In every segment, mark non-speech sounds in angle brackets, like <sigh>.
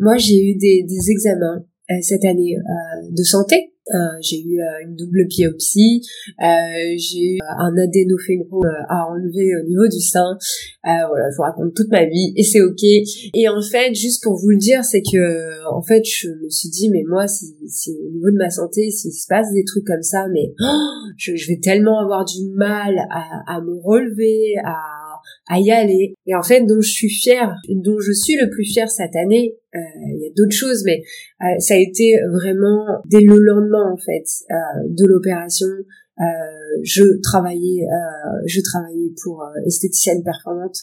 moi, j'ai eu des, examens cette année de santé euh, j'ai eu euh, une double biopsie, euh, j'ai eu un adénophébro à enlever au niveau du sein. voilà, je vous raconte toute ma vie et c'est ok. Et en fait, juste pour vous le dire, c'est que en fait, je me suis dit, mais moi, au niveau de ma santé, s'il se passe des trucs comme ça, mais oh, je, je, vais tellement avoir du mal à, à me relever, à à y aller. Et en fait, dont je suis fière, dont je suis le plus fière cette année, euh, il y a d'autres choses, mais euh, ça a été vraiment dès le lendemain en fait euh, de l'opération. je travaillais, je travaillais pour esthéticienne performante.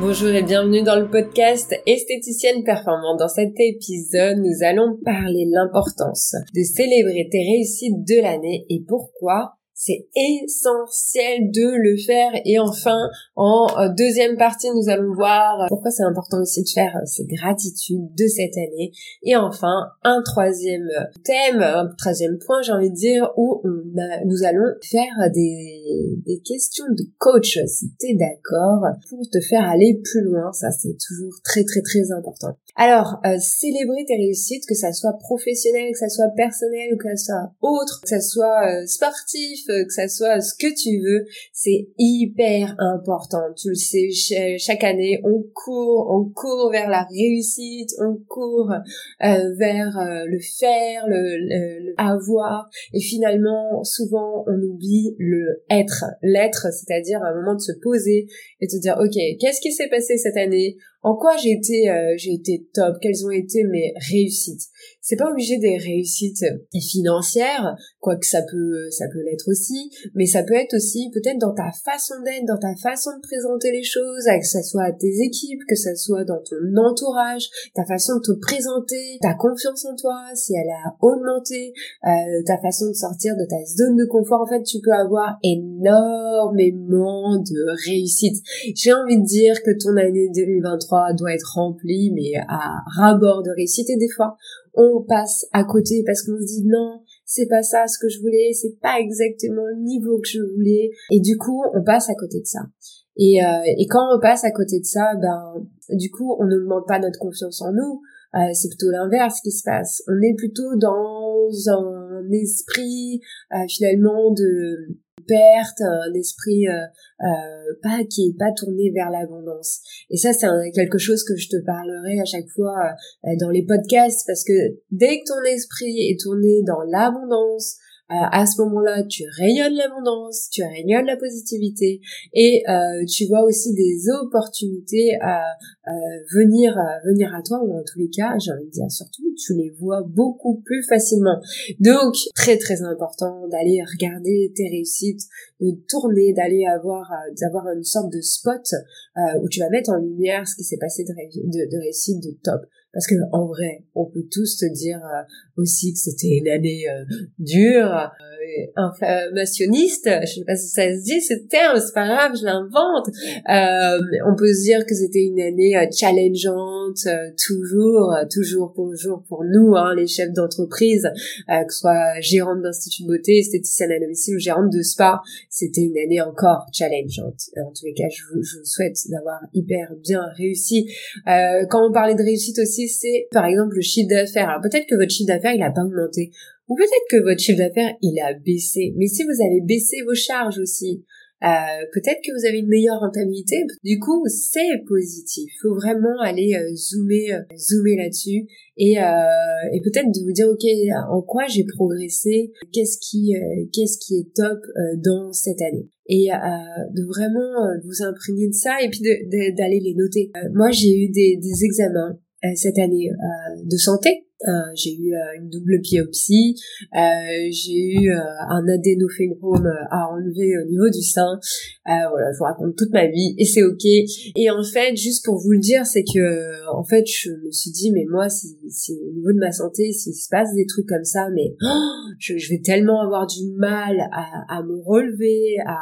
Bonjour et bienvenue dans le podcast Esthéticienne Performante. Dans cet épisode, nous allons parler l'importance de célébrer tes réussites de l'année et pourquoi c'est essentiel de le faire. Et enfin, en euh, deuxième partie, nous allons voir pourquoi c'est important aussi de faire ces gratitudes de cette année. Et enfin, un troisième thème, un troisième point, j'ai envie de dire, où nous allons faire des, des questions de coach, si t'es d'accord, pour te faire aller plus loin. Ça, c'est toujours très, très, très important. Alors, euh, célébrer tes réussites, que ça soit professionnel, que ça soit personnel, ou que ça soit autre, que ça soit euh, sportif, euh, que ça soit ce que tu veux, c'est hyper important. Tu le sais, chaque année, on court, on court vers la réussite, on court vers le faire, le, le, avoir, et finalement, souvent, on oublie le être, l'être, c'est-à-dire un moment de se poser et de se dire, ok, qu'est-ce qui s'est passé cette année? En quoi j'ai été euh, j'ai été top, quelles ont été mes réussites? C'est pas obligé des réussites financières, quoique ça peut ça peut l'être aussi, mais ça peut être aussi peut-être dans ta façon d'être, dans ta façon de présenter les choses, que ça soit à tes équipes, que ça soit dans ton entourage, ta façon de te présenter, ta confiance en toi, si elle a augmenté, euh, ta façon de sortir de ta zone de confort. En fait, tu peux avoir énormément de réussites. J'ai envie de dire que ton année 2023 doit être rempli, mais à ras-bord de réussite. Des fois, on passe à côté parce qu'on se dit non, c'est pas ça ce que je voulais, c'est pas exactement le niveau que je voulais. Et du coup, on passe à côté de ça. Et, euh, quand on passe à côté de ça, ben, du coup, on n'augmente pas notre confiance en nous. Euh, c'est plutôt l'inverse qui se passe. On est plutôt dans un esprit euh, finalement de perte, un esprit euh, euh, pas qui est pas tourné vers l'abondance. Et ça, c'est quelque chose que je te parlerai à chaque fois euh, dans les podcasts parce que dès que ton esprit est tourné dans l'abondance, à ce moment-là, tu rayonnes l'abondance, tu rayonnes la positivité et euh, tu vois aussi des opportunités à euh, venir venir à toi ou en tous les cas, j'ai envie de dire surtout, tu les vois beaucoup plus facilement. Donc très très important d'aller regarder tes réussites, de tourner, d'aller avoir d'avoir une sorte de spot où tu vas mettre en lumière ce qui s'est passé de, de, de réussite de top. Parce que en vrai, on peut tous te dire euh, aussi que c'était une année euh, dure, euh, inflammationniste. Je sais pas si ça se dit ce terme, c'est pas grave, je l'invente. on peut se dire que c'était une année challengeante, toujours, toujours pour jour pour nous, hein, les chefs d'entreprise, que ce soit gérante d'institut de beauté, esthéticienne à domicile ou gérante de spa, c'était une année encore challengeante. En tous les cas, je vous, je vous souhaite d'avoir hyper bien réussi. quand on parlait de réussite aussi c'est par exemple le chiffre d'affaires. Alors peut-être que votre chiffre d'affaires il a pas augmenté, ou peut-être que votre chiffre d'affaires il a baissé. Mais si vous avez baissé vos charges aussi, euh, peut-être que vous avez une meilleure rentabilité. Du coup, c'est positif. Faut vraiment aller euh, zoomer, euh, zoomer là-dessus et, peut-être de vous dire ok, en quoi j'ai progressé, qu'est-ce qui, qu'est-ce qui est top dans cette année? Et de vraiment vous imprégner de ça et puis d'aller les noter. moi, j'ai eu des examens cette année de santé euh, j'ai eu euh, une double biopsie, euh, j'ai eu un adénophélome à enlever au niveau du sein. voilà, je vous raconte toute ma vie et c'est ok. Et en fait, juste pour vous le dire, c'est que en fait, je me suis dit, mais moi, si, si au niveau de ma santé, s'il se passe des trucs comme ça, mais oh, je, je, vais tellement avoir du mal à, à me relever, à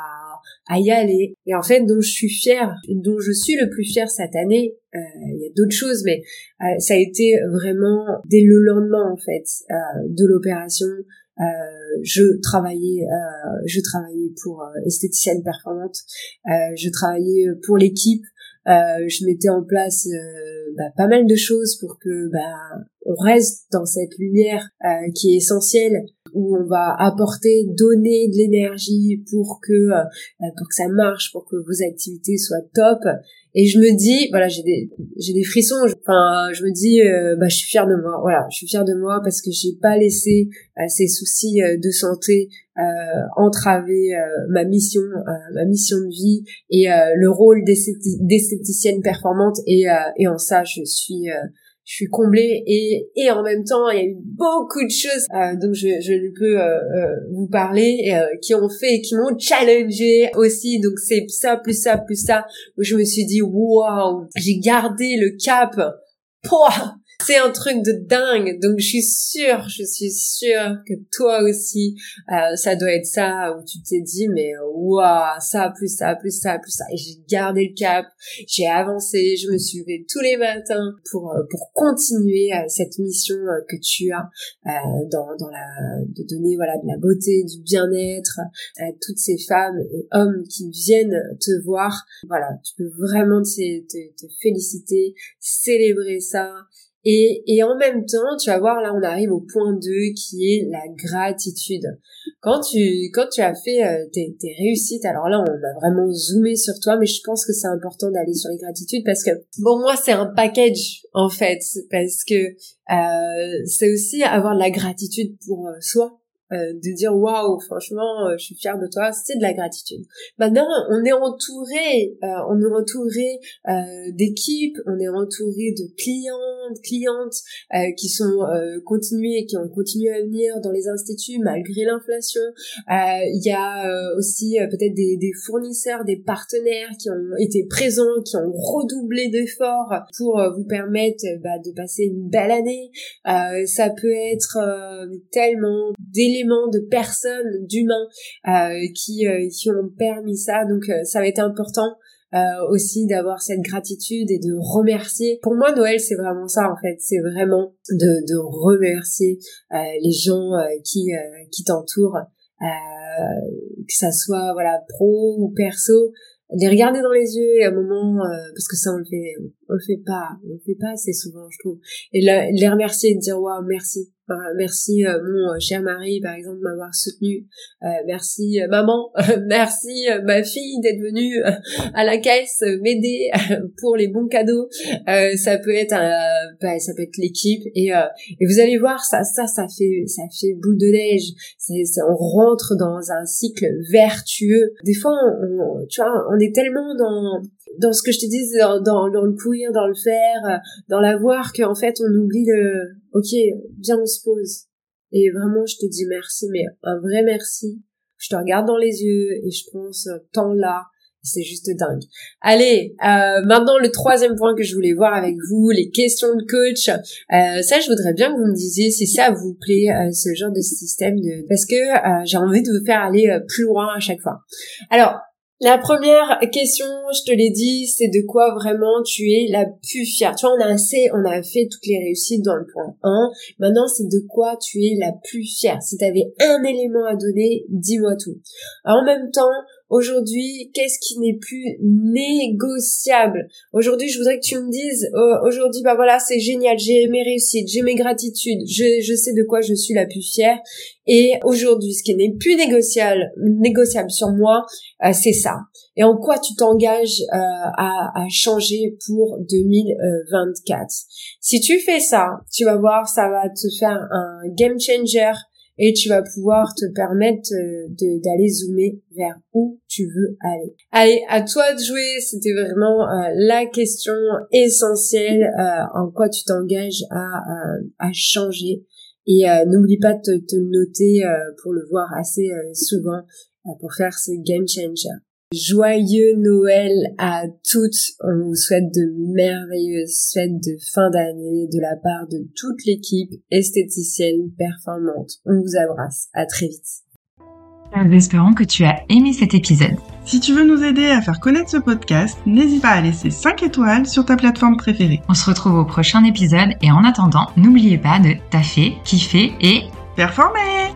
à y aller. Et en fait, dont je suis fière, dont je suis le plus fière cette année, euh, il y a d'autres choses, mais euh, ça a été vraiment dès le lendemain en fait euh, de l'opération. je travaillais, je travaillais pour esthéticienne performante. je travaillais pour l'équipe. je mettais en place bah, pas mal de choses pour que bah, on reste dans cette lumière qui est essentielle où on va apporter, donner de l'énergie pour que euh, pour que ça marche, pour que vos activités soient top. Et je me dis, voilà, j'ai des j'ai des frissons. Enfin, je me dis, euh, bah, je suis fière de moi. Voilà, je suis fière de moi parce que j'ai pas laissé euh, ces soucis de santé entraver ma mission, ma mission de vie et le rôle d'esthéticienne performante. Et, et en ça, je suis je suis comblée et et en même temps il y a eu beaucoup de choses euh, dont je je ne peux euh, euh, vous parler euh, qui ont fait qui m'ont challengé aussi. Donc c'est ça plus ça plus ça. Où je me suis dit waouh j'ai gardé le cap. Pouah c'est un truc de dingue. Donc je suis sûre, je suis sûre que toi aussi, euh, ça doit être ça où tu t'es dit mais waouh, ça plus ça plus ça plus ça. Et j'ai gardé le cap, j'ai avancé, je me suis levée tous les matins pour euh, pour continuer euh, cette mission que tu as dans dans la de donner voilà de la beauté, du bien-être à toutes ces femmes et hommes qui viennent te voir. Voilà, tu peux vraiment te, te, te féliciter, célébrer ça et, et en même temps, tu vas voir, là, on arrive au point 2 qui est la gratitude. Quand tu, quand tu as fait euh, tes, tes, réussites, alors là, on a vraiment zoomé sur toi, mais je pense que c'est important d'aller sur les gratitudes parce que, bon, moi, c'est un package, en fait, parce que euh, c'est aussi avoir de la gratitude pour euh, soi euh, de dire waouh franchement euh, je suis fière de toi. C'est de la gratitude. Maintenant on est entouré euh, on est entouré d'équipes on est entouré de clients de clientes qui sont continués qui ont continué à venir dans les instituts malgré l'inflation. Il y a aussi peut-être des, des, fournisseurs des partenaires qui ont été présents qui ont redoublé d'efforts pour vous permettre bah, de passer une belle année. Ça peut être tellement de personnes, d'humains euh, qui, euh, qui ont permis ça. Donc euh, ça va être important aussi d'avoir cette gratitude et de remercier. Pour moi, Noël, c'est vraiment ça en fait. C'est vraiment de, de remercier les gens qui qui t'entourent, que ça soit voilà pro ou perso. Les regarder dans les yeux et à un moment, parce que ça on le fait, on le fait pas, on le fait pas assez souvent, je trouve. Et les remercier et dire waouh merci, merci euh, mon euh, cher mari par exemple m'avoir soutenu. Euh, merci maman. <laughs> Merci ma fille d'être venue à la caisse m'aider pour les bons cadeaux. Ça peut être bah, ça peut être l'équipe. Et, et vous allez voir ça ça ça fait ça fait boule de neige. Ça, on rentre dans un cycle vertueux. Des fois on, tu vois on est tellement dans dans ce que je te dis dans, dans, dans le courir dans le faire dans l'avoir qu'en fait on oublie le ok, viens on se pose. Et vraiment, je te dis merci, mais un vrai merci. Je te regarde dans les yeux et je prends ce temps-là. C'est juste dingue. Allez, euh, maintenant le troisième point que je voulais voir avec vous, les questions de coach. Euh, ça, je voudrais bien que vous me disiez si ça vous plaît, euh, ce genre de système, de... parce que j'ai envie de vous faire aller plus loin à chaque fois. Alors, la première question, je te l'ai dit, c'est de quoi vraiment tu es la plus fière. Tu vois, on a assez, on a fait toutes les réussites dans le point 1. Maintenant, c'est de quoi tu es la plus fière. Si tu avais un élément à donner, dis-moi tout. en même temps, Aujourd'hui, qu'est-ce qui n'est plus négociable? Aujourd'hui, je voudrais que tu me dises, oh, aujourd'hui, bah voilà, c'est génial, j'ai mes réussites, j'ai mes gratitudes, je, je sais de quoi je suis la plus fière. Et aujourd'hui, ce qui n'est plus négociable, négociable sur moi, euh, c'est ça. Et en quoi tu t'engages euh, à, à changer pour 2024 Si tu fais ça, tu vas voir, ça va te faire un game changer et tu vas pouvoir te permettre euh, d'aller zoomer vers où tu veux aller. Allez, à toi de jouer, c'était vraiment euh, la question essentielle euh, en quoi tu t'engages à, changer. Et n'oublie pas de te, te noter pour le voir assez souvent pour faire ce game changer. Joyeux Noël à toutes. On vous souhaite de merveilleuses fêtes de fin d'année de la part de toute l'équipe esthéticienne performante. On vous abrace. À très vite. Nous espérons que tu as aimé cet épisode. Si tu veux nous aider à faire connaître ce podcast, n'hésite pas à laisser 5 étoiles sur ta plateforme préférée. On se retrouve au prochain épisode et en attendant, n'oubliez pas de taffer, kiffer et performer